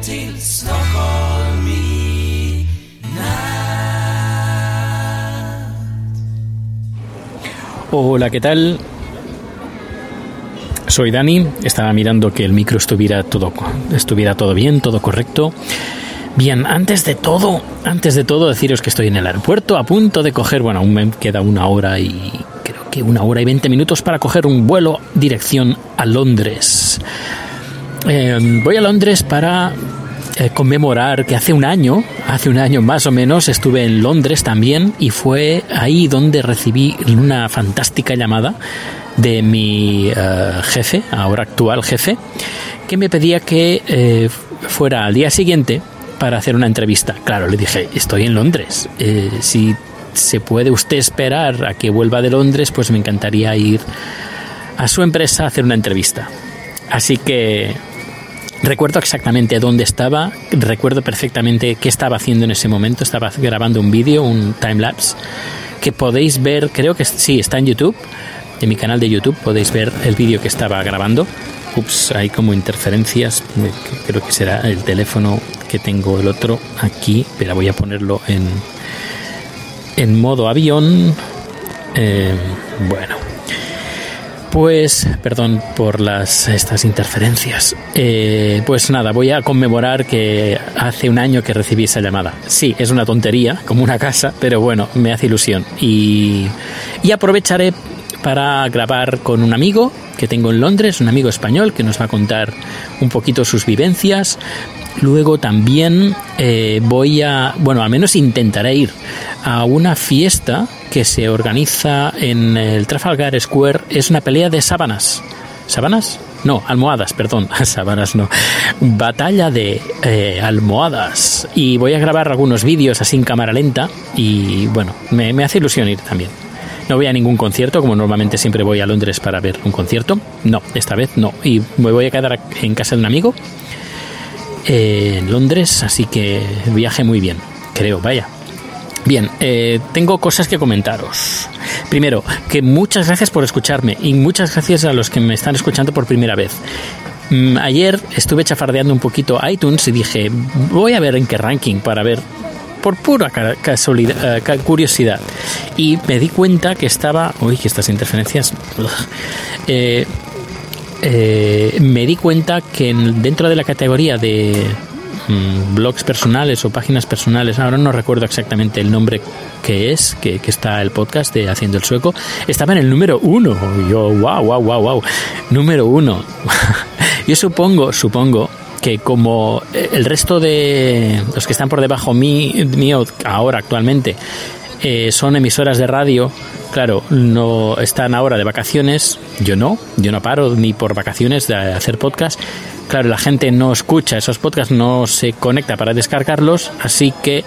Till Stockholm i Hola, ¿qué tal? Soy Dani, estaba mirando que el micro estuviera todo, estuviera todo bien, todo correcto. Bien, antes de todo, antes de todo deciros que estoy en el aeropuerto a punto de coger, bueno, aún me queda una hora y creo que una hora y veinte minutos para coger un vuelo dirección a Londres. Eh, voy a Londres para eh, conmemorar que hace un año, hace un año más o menos, estuve en Londres también y fue ahí donde recibí una fantástica llamada de mi eh, jefe, ahora actual jefe, que me pedía que eh, fuera al día siguiente para hacer una entrevista. Claro, le dije, estoy en Londres. Eh, si se puede usted esperar a que vuelva de Londres, pues me encantaría ir a su empresa a hacer una entrevista. Así que recuerdo exactamente dónde estaba, recuerdo perfectamente qué estaba haciendo en ese momento. Estaba grabando un vídeo, un timelapse, que podéis ver, creo que sí, está en YouTube en mi canal de YouTube podéis ver el vídeo que estaba grabando. Ups, hay como interferencias. Creo que será el teléfono que tengo el otro aquí. Pero voy a ponerlo en, en modo avión. Eh, bueno. Pues, perdón por las estas interferencias. Eh, pues nada, voy a conmemorar que hace un año que recibí esa llamada. Sí, es una tontería, como una casa, pero bueno, me hace ilusión. Y, y aprovecharé para grabar con un amigo que tengo en Londres, un amigo español que nos va a contar un poquito sus vivencias. Luego también eh, voy a, bueno, al menos intentaré ir a una fiesta que se organiza en el Trafalgar Square. Es una pelea de sábanas. ¿Sábanas? No, almohadas, perdón. Sábanas no. Batalla de eh, almohadas. Y voy a grabar algunos vídeos así en cámara lenta. Y bueno, me, me hace ilusión ir también. No voy a ningún concierto, como normalmente siempre voy a Londres para ver un concierto. No, esta vez no. Y me voy a quedar en casa de un amigo eh, en Londres, así que viaje muy bien, creo, vaya. Bien, eh, tengo cosas que comentaros. Primero, que muchas gracias por escucharme y muchas gracias a los que me están escuchando por primera vez. Mm, Ayer estuve chafardeando un poquito iTunes y dije, voy a ver en qué ranking para ver por pura ca- casualidad, eh, curiosidad. Y me di cuenta que estaba. Uy, que estas interferencias. Eh, eh, me di cuenta que en- dentro de la categoría de mm, blogs personales o páginas personales, ahora no recuerdo exactamente el nombre que es, que, que está el podcast de Haciendo el Sueco, estaba en el número uno. Yo, wow, wow, wow, wow. Número uno. yo supongo, supongo que como eh, el resto de los que están por debajo mí, mío ahora actualmente eh, son emisoras de radio, claro, no están ahora de vacaciones, yo no, yo no paro ni por vacaciones de hacer podcast. Claro, la gente no escucha esos podcasts, no se conecta para descargarlos, así que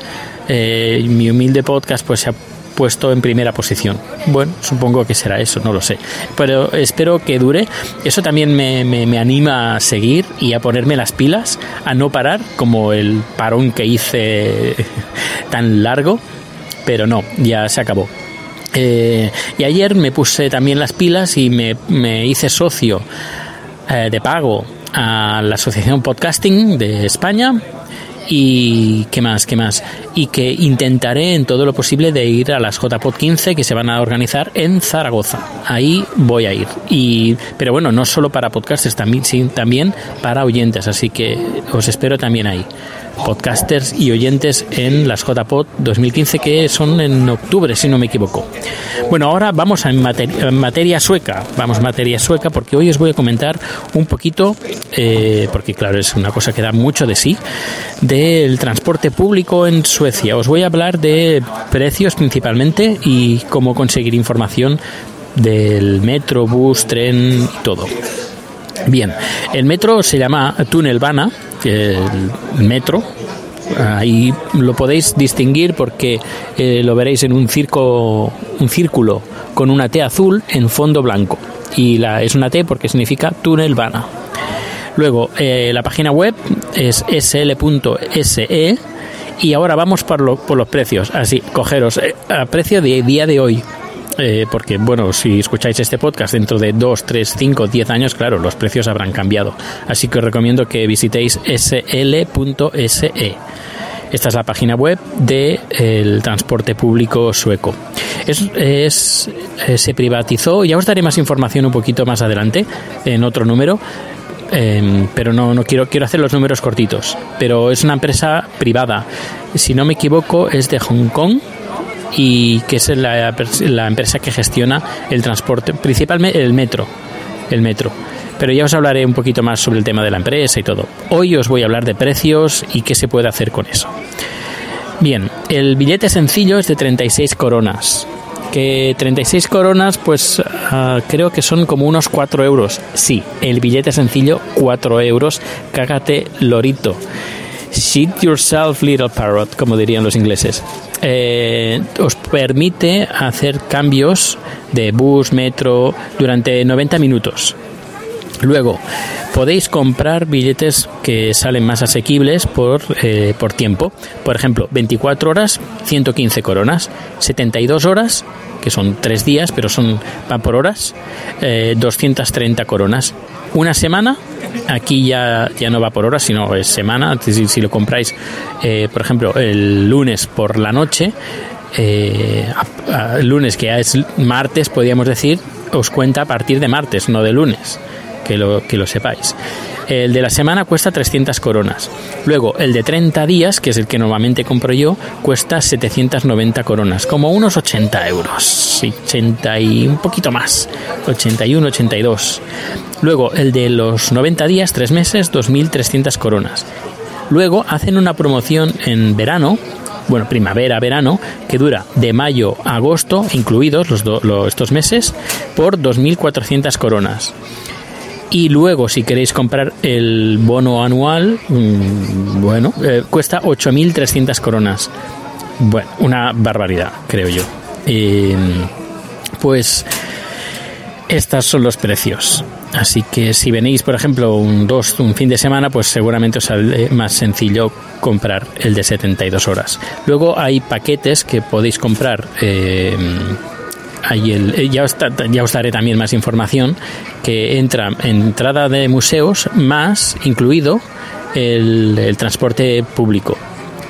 eh, mi humilde podcast pues se ha puesto en primera posición. Bueno, supongo que será eso, no lo sé. Pero espero que dure. Eso también me, me- me anima a seguir y a ponerme las pilas, a no parar, como el parón que hice tan largo. Pero no, ya se acabó. Eh, y ayer me puse también las pilas y me, me hice socio eh, de pago a la Asociación Podcasting de España y qué más, qué más. Y que intentaré en todo lo posible de ir a las JPod 15 que se van a organizar en Zaragoza. Ahí voy a ir. Y, pero bueno, no solo para podcasters, también, sí, también para oyentes. Así que os espero también ahí. Podcasters y oyentes en las JPod 2015 que son en octubre, si no me equivoco. Bueno, ahora vamos a materia, materia sueca. Vamos materia sueca porque hoy os voy a comentar un poquito, eh, porque claro, es una cosa que da mucho de sí, del transporte público en Suecia. Os voy a hablar de precios principalmente y cómo conseguir información del metro, bus, tren y todo. Bien, el metro se llama Tunnelbana, que el metro. Ahí lo podéis distinguir porque eh, lo veréis en un circo, un círculo con una T azul en fondo blanco. Y la, es una T porque significa Tunnelbana. Luego, eh, la página web es sl.se y ahora vamos por, lo- por los precios. Así, cogeros eh, a precio de día de hoy. Eh, porque, bueno, si escucháis este podcast dentro de 2, 3, 5, 10 años, claro, los precios habrán cambiado. Así que os recomiendo que visitéis sl.se. Esta es la página web del transporte público sueco. Es, eh, se privatizó, ya os daré más información un poquito más adelante en otro número, eh, pero no, no quiero, quiero hacer los números cortitos. Pero es una empresa privada, si no me equivoco, es de Hong Kong y que es la, la empresa que gestiona el transporte, principalmente el metro, el metro. Pero ya os hablaré un poquito más sobre el tema de la empresa y todo. Hoy os voy a hablar de precios y qué se puede hacer con eso. Bien, el billete sencillo es de 36 coronas. Que 36 coronas, pues ah, creo que son como unos 4 euros. Sí, el billete sencillo, 4 euros. Cágate, lorito. Shit yourself, little parrot, como dirían los ingleses. Eh, os permite hacer cambios de bus, metro, durante 90 minutos. Luego, podéis comprar billetes que salen más asequibles por, eh, por tiempo. Por ejemplo, 24 horas, 115 coronas. 72 horas, que son 3 días, pero son van por horas, eh, 230 coronas. Una semana, aquí ya, ya no va por horas, sino es semana. Si, si lo compráis, eh, por ejemplo, el lunes por la noche, eh, lunes que es martes, podríamos decir, os cuenta a partir de martes, no de lunes que lo, que lo sepáis. El de la semana cuesta 300 coronas. Luego, el de 30 días, que es el que normalmente compro yo, cuesta 790 coronas, como unos 80 euros. Sí, 80 y un poquito más. 81, 82. Luego, el de los 90 días, 3 meses, 2.300 coronas. Luego, hacen una promoción en verano, bueno, primavera, verano, que dura de mayo a agosto, incluidos los do- estos meses, por 2.400 coronas. Y luego, si queréis comprar el bono anual, mm, bueno, eh, cuesta 8.300 coronas. Bueno, una barbaridad, creo yo. Pues estos son los precios. Así que si venís, por ejemplo, un, dos, un fin de semana, pues seguramente os sale más sencillo comprar el de 72 horas. Luego hay paquetes que podéis comprar. eh, hay el, eh, ya, os, ya os daré también más información que entra entrada de museos más incluido el, el transporte público.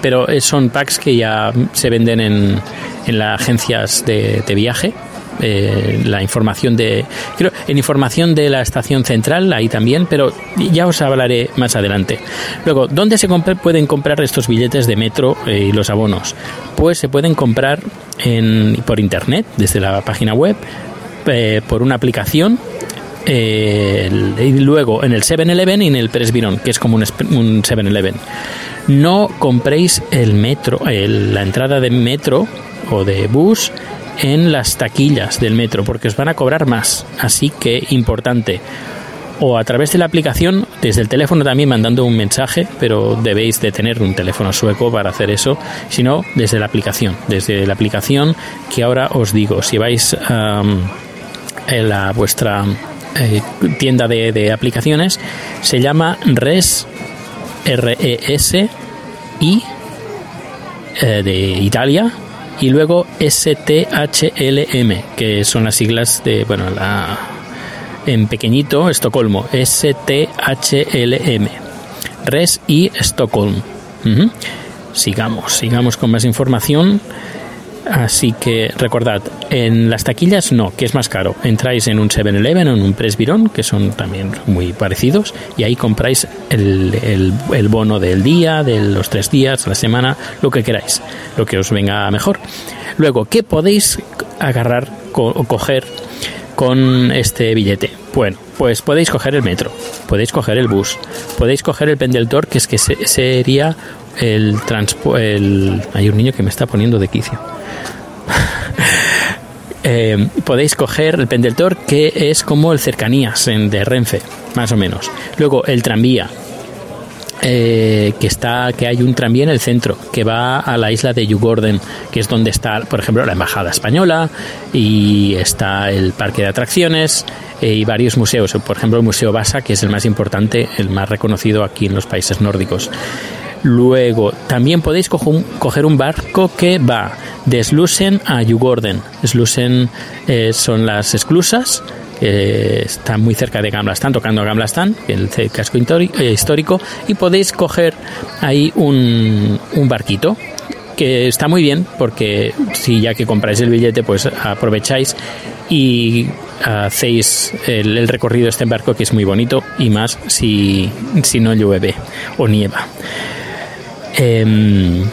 Pero eh, son packs que ya se venden en, en las agencias de viaje eh, la información de creo en información de la estación central ahí también pero ya os hablaré más adelante luego dónde se compra- pueden comprar estos billetes de metro eh, y los abonos pues se pueden comprar en, por internet desde la página web eh, por una aplicación eh, y luego en el 7-Eleven y en el Presbyron, que es como un un 7-Eleven. No compréis el metro, el- la entrada de metro o de bus en las taquillas del metro, porque os van a cobrar más. Así que importante. O a través de la aplicación, desde el teléfono también mandando un mensaje, pero debéis de tener un teléfono sueco para hacer eso, sino desde la aplicación, desde la aplicación que ahora os digo, si vais am, en la vuestra eh, tienda de, de aplicaciones se llama RES R E S I eh, de Italia y luego STHLM que son las siglas de bueno la en pequeñito, Estocolmo, S-T-H-L-M. Res y Stockholm. Ujú. Sigamos, sigamos con más información. Así que recordad, en las taquillas no, que es más caro. Entráis en un 7-Eleven o en un Presbirón, que son también muy parecidos, y ahí compráis el, el- el bono del día, de los tres días, la semana, lo que queráis, lo que os venga mejor. Luego, ¿qué podéis agarrar o coger con este billete? Bueno, pues podéis coger el metro, podéis coger el bus, podéis coger el Pendeltor, que es que se- sería el. El... Hay un niño que me está poniendo de quicio. Eh, podéis coger el Pendeltor, que es como el cercanías en, de Renfe, más o menos. Luego el tranvía, eh, que está que hay un tranvía en el centro que va a la isla de Yugorden que es donde está por ejemplo la embajada española y está el parque de atracciones eh, y varios museos por ejemplo el museo Vasa que es el más importante el más reconocido aquí en los países nórdicos Luego, también podéis coger un barco que va de Slusen a Jugorden. Slusen eh, son las esclusas, que están muy cerca de Gamlastan, tocando a Gamlastan, el casco eh, histórico, y podéis coger ahí un, un barquito que está muy bien porque si ya que compráis el billete pues aprovecháis y hacéis el, el recorrido de este barco que es muy bonito y más si, si no llueve o nieva. Em,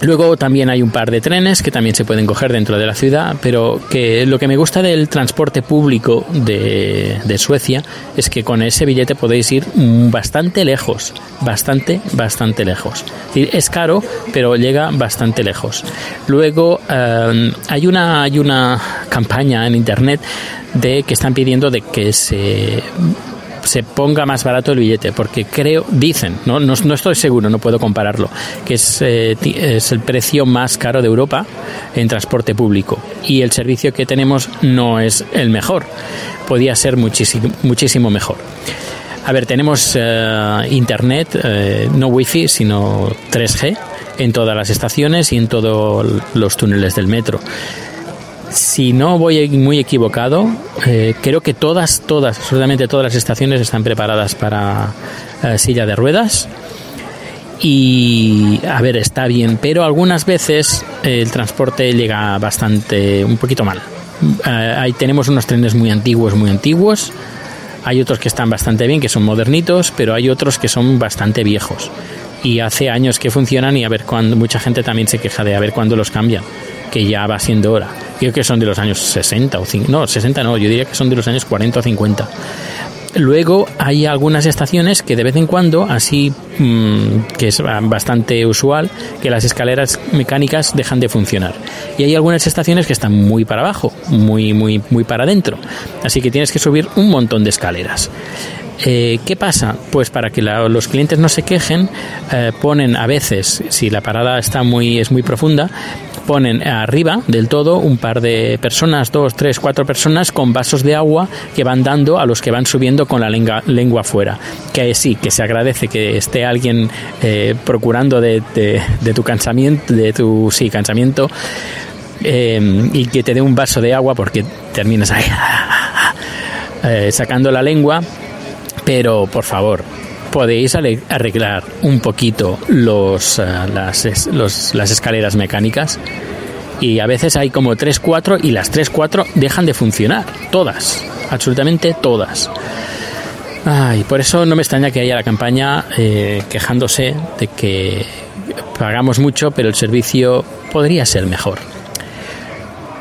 luego también hay un par de trenes que también se pueden coger dentro de la ciudad, pero que lo que me gusta del transporte público de, Suecia es que con ese billete podéis ir mm, bastante lejos, bastante, bastante lejos. Es caro, pero llega bastante lejos. Luego em, hay una hay una campaña en internet de que están pidiendo de que se se ponga más barato el billete, porque creo, dicen, no, no, no estoy seguro, no puedo compararlo, que es, eh, es el precio más caro de Europa en transporte público. Y el servicio que tenemos no es el mejor, podía ser muchísimo, muchísimo mejor. A ver, tenemos eh, internet, eh, no wifi, sino 3G en todas las estaciones y en todos los túneles del metro si no voy muy equivocado, eh, creo que todas, todas, absolutamente todas las estaciones están preparadas para eh, silla de ruedas. Y a ver, está bien, pero algunas veces eh, el transporte llega bastante, un poquito mal. Eh, tenemos unos trenes muy antiguos, muy antiguos. Hay otros que están bastante bien, que son modernitos, pero hay otros que son bastante viejos. Y hace años que funcionan y a ver cuándo, mucha gente también se queja de a ver cuándo los cambian, que ya va siendo hora. Creo que son de los años 60 o 50, no, 60 no, yo diría que son de los años 40 o 50. Luego hay algunas estaciones que de vez en cuando, así mm, que es bastante usual, que las escaleras mecánicas dejan de funcionar. Y hay algunas estaciones que están muy para abajo, muy, muy, muy para adentro. Así que tienes que subir un montón de escaleras. Eh, ¿Qué pasa? Pues para que los clientes no se quejen, eh, ponen a veces, si la parada está muy, es muy profunda, ponen arriba del todo un par de personas, dos, tres, cuatro personas con vasos de agua que van dando a los que van subiendo con la lengua, lengua fuera. Que sí, que se agradece que esté alguien eh, procurando de, de- de tu cansamiento, de tu sí, cansamiento, eh, y que te dé un vaso de agua porque terminas ahí eh, sacando la lengua pero por favor podéis arreglar un poquito los, eh, las, los- las escaleras mecánicas y a veces hay como 3, 4 y las 3, 4 dejan de funcionar, todas, absolutamente todas. Ay, por eso no me extraña que haya la campaña eh, quejándose de que pagamos mucho, pero el servicio podría ser mejor.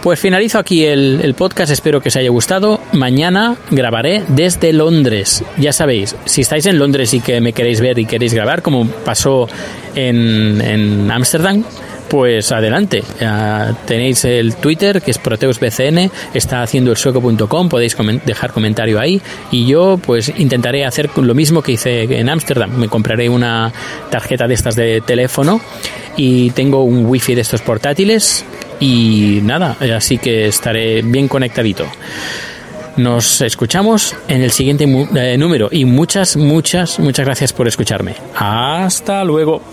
Pues finalizo aquí el, el podcast, espero que os haya gustado. Mañana grabaré desde Londres. Ya sabéis, si estáis en Londres y que me queréis ver y queréis grabar, como pasó en en Ámsterdam, pues adelante. Ya tenéis el Twitter, que es ProteusBCN, está haciendo el sueco.com, podéis dejar comentario ahí. Y yo, pues intentaré hacer lo mismo que hice en Ámsterdam. Me compraré una tarjeta de estas de teléfono y tengo un wifi de estos portátiles y nada, así que estaré bien conectadito. Nos escuchamos en el siguiente eh, número y muchas, muchas, muchas gracias por escucharme. Hasta luego.